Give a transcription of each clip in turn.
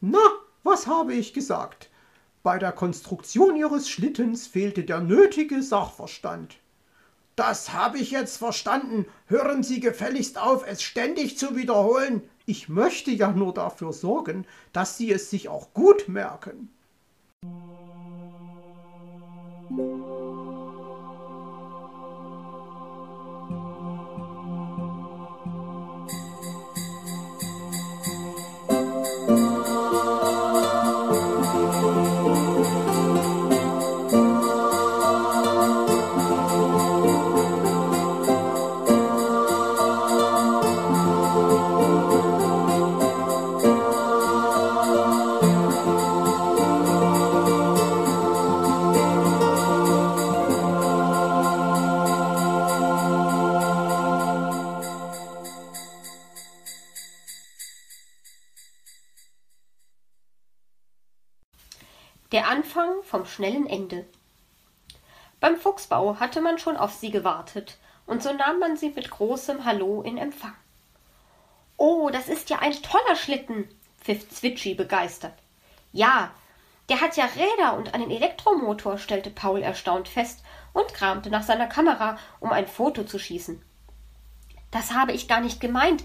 Na, was habe ich gesagt? Bei der Konstruktion Ihres Schlittens fehlte der nötige Sachverstand. Das habe ich jetzt verstanden. Hören Sie gefälligst auf, es ständig zu wiederholen. Ich möchte ja nur dafür sorgen, dass Sie es sich auch gut merken. Der Anfang vom schnellen Ende. Beim Fuchsbau hatte man schon auf sie gewartet, und so nahm man sie mit großem Hallo in Empfang. Oh, das ist ja ein toller Schlitten, pfiff Zwitschi begeistert. Ja, der hat ja Räder und einen Elektromotor, stellte Paul erstaunt fest und kramte nach seiner Kamera, um ein Foto zu schießen. Das habe ich gar nicht gemeint.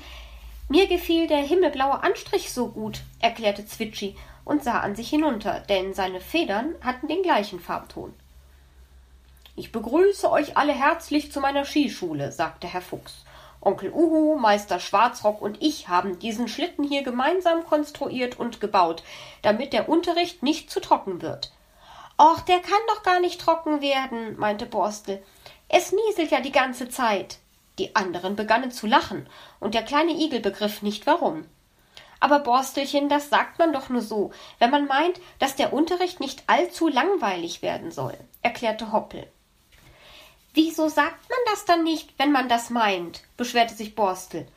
Mir gefiel der himmelblaue Anstrich so gut, erklärte Zwitschi und sah an sich hinunter, denn seine Federn hatten den gleichen Farbton. Ich begrüße euch alle herzlich zu meiner Skischule, sagte Herr Fuchs. Onkel Uhu, Meister Schwarzrock und ich haben diesen Schlitten hier gemeinsam konstruiert und gebaut, damit der Unterricht nicht zu trocken wird. Och, der kann doch gar nicht trocken werden, meinte Borstel. Es nieselt ja die ganze Zeit. Die anderen begannen zu lachen, und der kleine Igel begriff nicht warum. Aber Borstelchen, das sagt man doch nur so, wenn man meint, dass der Unterricht nicht allzu langweilig werden soll, erklärte Hoppel. Wieso sagt man das dann nicht, wenn man das meint? beschwerte sich Borstel.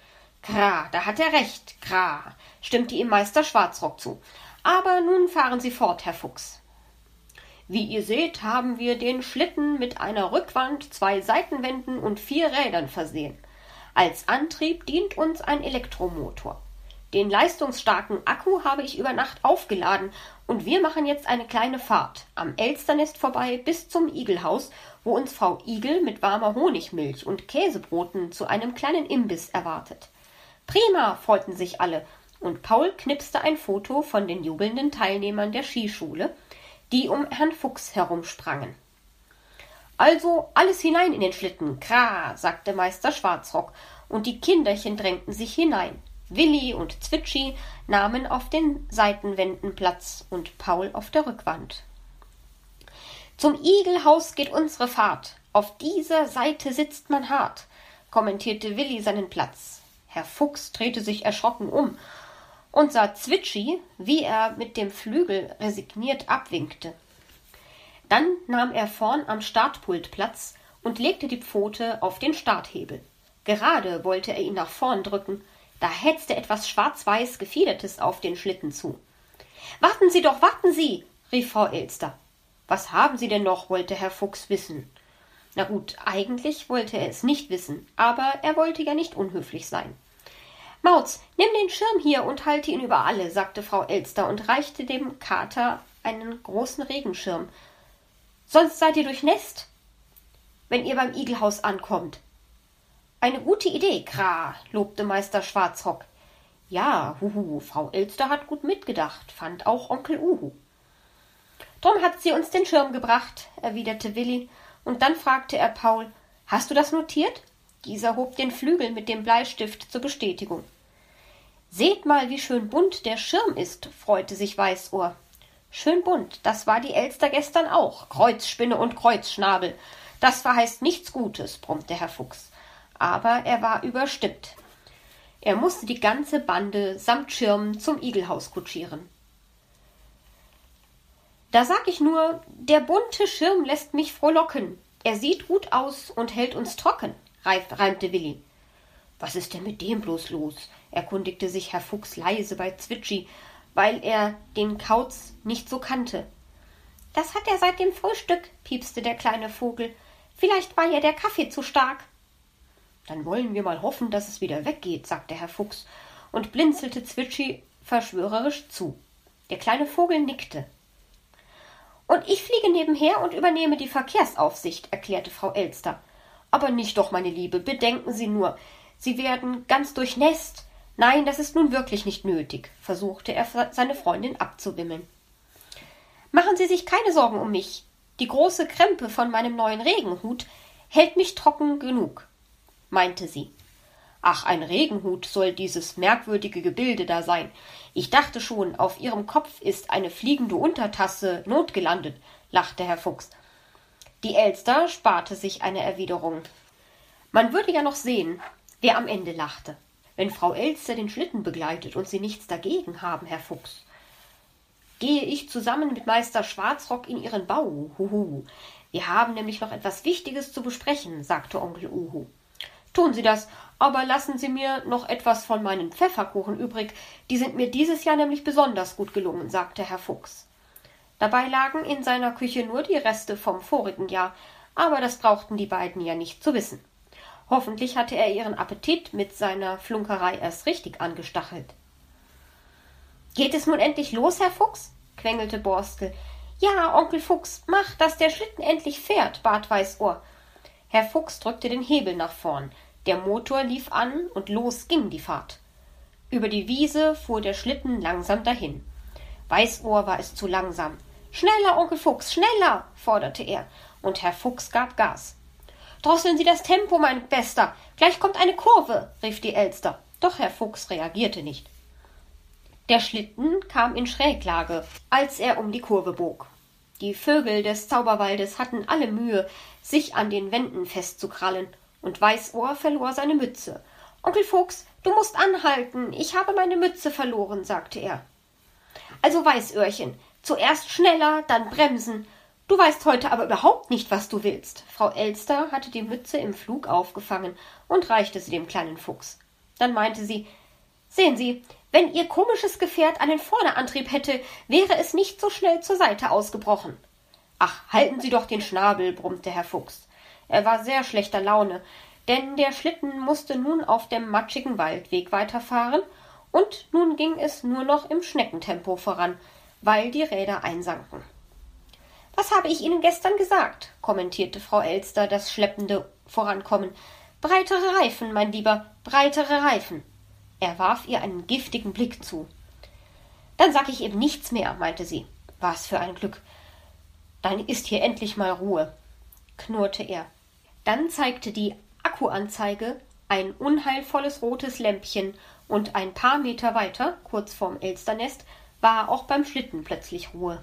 Kra, da hat er recht, Kra, stimmte ihm Meister Schwarzrock zu. Aber nun fahren Sie fort, Herr Fuchs. Wie ihr seht, haben wir den Schlitten mit einer Rückwand, zwei Seitenwänden und vier Rädern versehen. Als Antrieb dient uns ein Elektromotor. Den leistungsstarken Akku habe ich über Nacht aufgeladen und wir machen jetzt eine kleine Fahrt am Elsternest vorbei bis zum Igelhaus, wo uns Frau Igel mit warmer Honigmilch und Käsebroten zu einem kleinen Imbiss erwartet. Prima, freuten sich alle, und Paul knipste ein Foto von den jubelnden Teilnehmern der Skischule, die um Herrn Fuchs herumsprangen. Also alles hinein in den Schlitten, kra, sagte Meister Schwarzrock, und die Kinderchen drängten sich hinein. Willi und Zwitschi nahmen auf den Seitenwänden Platz und Paul auf der Rückwand. Zum Igelhaus geht unsere Fahrt. Auf dieser Seite sitzt man hart, kommentierte Willi seinen Platz. Herr Fuchs drehte sich erschrocken um und sah Zwitschi, wie er mit dem Flügel resigniert abwinkte. Dann nahm er vorn am Startpult Platz und legte die Pfote auf den Starthebel. Gerade wollte er ihn nach vorn drücken, da hetzte etwas schwarz-weiß Gefiedertes auf den Schlitten zu. Warten Sie doch, warten Sie, rief Frau Elster. Was haben Sie denn noch? wollte Herr Fuchs wissen. Na gut, eigentlich wollte er es nicht wissen, aber er wollte ja nicht unhöflich sein. Mauz, nimm den Schirm hier und halte ihn über alle, sagte Frau Elster und reichte dem Kater einen großen Regenschirm. Sonst seid ihr durchnässt, wenn ihr beim Igelhaus ankommt. Eine gute Idee, Kra, lobte Meister Schwarzrock. Ja, huhu, Frau Elster hat gut mitgedacht, fand auch Onkel Uhu. Drum hat sie uns den Schirm gebracht, erwiderte Willi, und dann fragte er Paul, hast du das notiert? Dieser hob den Flügel mit dem Bleistift zur Bestätigung. Seht mal, wie schön bunt der Schirm ist, freute sich Weißohr. Schön bunt, das war die Elster gestern auch. Kreuzspinne und Kreuzschnabel. Das verheißt nichts Gutes, brummte Herr Fuchs aber er war überstimmt. Er musste die ganze Bande samt Schirm zum Igelhaus kutschieren. Da sag ich nur, der bunte Schirm lässt mich frohlocken. Er sieht gut aus und hält uns trocken, reimte Willi. Was ist denn mit dem bloß los? erkundigte sich Herr Fuchs leise bei Zwitschi, weil er den Kauz nicht so kannte. Das hat er seit dem Frühstück, piepste der kleine Vogel. Vielleicht war ja der Kaffee zu stark. Dann wollen wir mal hoffen, dass es wieder weggeht, sagte Herr Fuchs und blinzelte Zwitschi verschwörerisch zu. Der kleine Vogel nickte. Und ich fliege nebenher und übernehme die Verkehrsaufsicht, erklärte Frau Elster. Aber nicht doch, meine Liebe, bedenken Sie nur, Sie werden ganz durchnässt. Nein, das ist nun wirklich nicht nötig, versuchte er seine Freundin abzuwimmeln. Machen Sie sich keine Sorgen um mich. Die große Krempe von meinem neuen Regenhut hält mich trocken genug, meinte sie. Ach, ein Regenhut soll dieses merkwürdige Gebilde da sein. Ich dachte schon, auf Ihrem Kopf ist eine fliegende Untertasse notgelandet, lachte Herr Fuchs. Die Elster sparte sich eine Erwiderung. Man würde ja noch sehen, wer am Ende lachte. Wenn Frau Elster den Schlitten begleitet und Sie nichts dagegen haben, Herr Fuchs. Gehe ich zusammen mit Meister Schwarzrock in Ihren Bau, huhu. Wir haben nämlich noch etwas Wichtiges zu besprechen, sagte Onkel Uhu. Tun Sie das, aber lassen Sie mir noch etwas von meinen Pfefferkuchen übrig. Die sind mir dieses Jahr nämlich besonders gut gelungen, sagte Herr Fuchs. Dabei lagen in seiner Küche nur die Reste vom vorigen Jahr, aber das brauchten die beiden ja nicht zu wissen. Hoffentlich hatte er ihren Appetit mit seiner Flunkerei erst richtig angestachelt. Geht es nun endlich los, Herr Fuchs? quengelte Borstel. Ja, Onkel Fuchs, mach, dass der Schlitten endlich fährt, bat Weißohr. Herr Fuchs drückte den Hebel nach vorn. Der Motor lief an und los ging die Fahrt. Über die Wiese fuhr der Schlitten langsam dahin. Weißohr war es zu langsam. Schneller, Onkel Fuchs, schneller, forderte er, und Herr Fuchs gab Gas. Drosseln Sie das Tempo, mein Bester. Gleich kommt eine Kurve, rief die Elster. Doch Herr Fuchs reagierte nicht. Der Schlitten kam in Schräglage, als er um die Kurve bog. Die Vögel des Zauberwaldes hatten alle Mühe, sich an den Wänden festzukrallen, und Weißohr verlor seine Mütze. Onkel Fuchs, du musst anhalten, ich habe meine Mütze verloren, sagte er. Also Weißöhrchen, zuerst schneller, dann bremsen. Du weißt heute aber überhaupt nicht, was du willst. Frau Elster hatte die Mütze im Flug aufgefangen und reichte sie dem kleinen Fuchs. Dann meinte sie Sehen Sie, wenn Ihr komisches Gefährt einen Vorderantrieb hätte, wäre es nicht so schnell zur Seite ausgebrochen. Ach, halten Sie doch den Schnabel, brummte Herr Fuchs. Er war sehr schlechter Laune, denn der Schlitten musste nun auf dem matschigen Waldweg weiterfahren, und nun ging es nur noch im Schneckentempo voran, weil die Räder einsanken. Was habe ich Ihnen gestern gesagt? kommentierte Frau Elster das schleppende Vorankommen. Breitere Reifen, mein Lieber, breitere Reifen. Er warf ihr einen giftigen Blick zu. Dann sag ich eben nichts mehr, meinte sie. Was für ein Glück. Dann ist hier endlich mal Ruhe, knurrte er. Dann zeigte die Akkuanzeige ein unheilvolles rotes Lämpchen, und ein paar Meter weiter, kurz vorm Elsternest, war auch beim Schlitten plötzlich Ruhe.